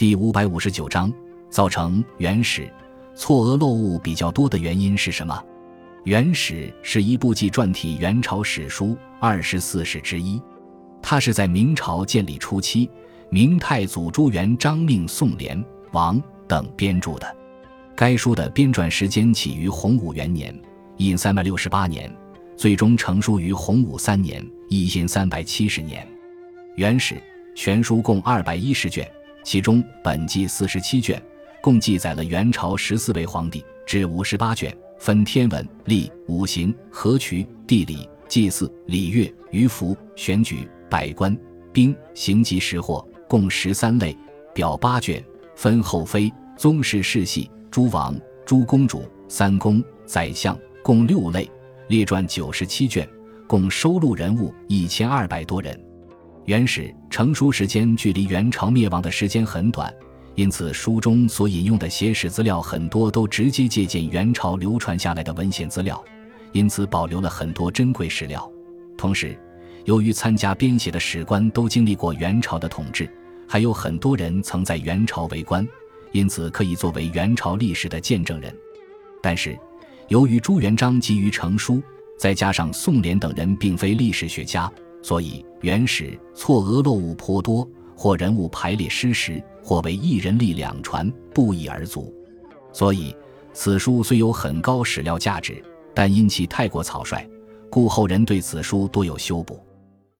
第五百五十九章，造成《元史》错讹漏误比较多的原因是什么？《元史》是一部纪传体元朝史书二十四史之一，它是在明朝建立初期，明太祖朱元璋命宋濂、王等编著的。该书的编撰时间起于洪武元年（印三百六十八年），最终成书于洪武三年（印三百七十年）。《元史》全书共二百一十卷。其中本纪四十七卷，共记载了元朝十四位皇帝；至五十八卷，分天文、历、五行、河渠、地理、祭祀、礼乐、渔服、选举、百官、兵、刑及食货，共十三类；表八卷，分后妃、宗室世系、诸王、诸公主、三公、宰相，共六类；列传九十七卷，共收录人物一千二百多人。元史成书时间距离元朝灭亡的时间很短，因此书中所引用的写史资料很多都直接借鉴元朝流传下来的文献资料，因此保留了很多珍贵史料。同时，由于参加编写的史官都经历过元朝的统治，还有很多人曾在元朝为官，因此可以作为元朝历史的见证人。但是，由于朱元璋急于成书，再加上宋濂等人并非历史学家。所以，原始错讹漏误颇多，或人物排列失实，或为一人立两传，不一而足。所以，此书虽有很高史料价值，但因其太过草率，故后人对此书多有修补。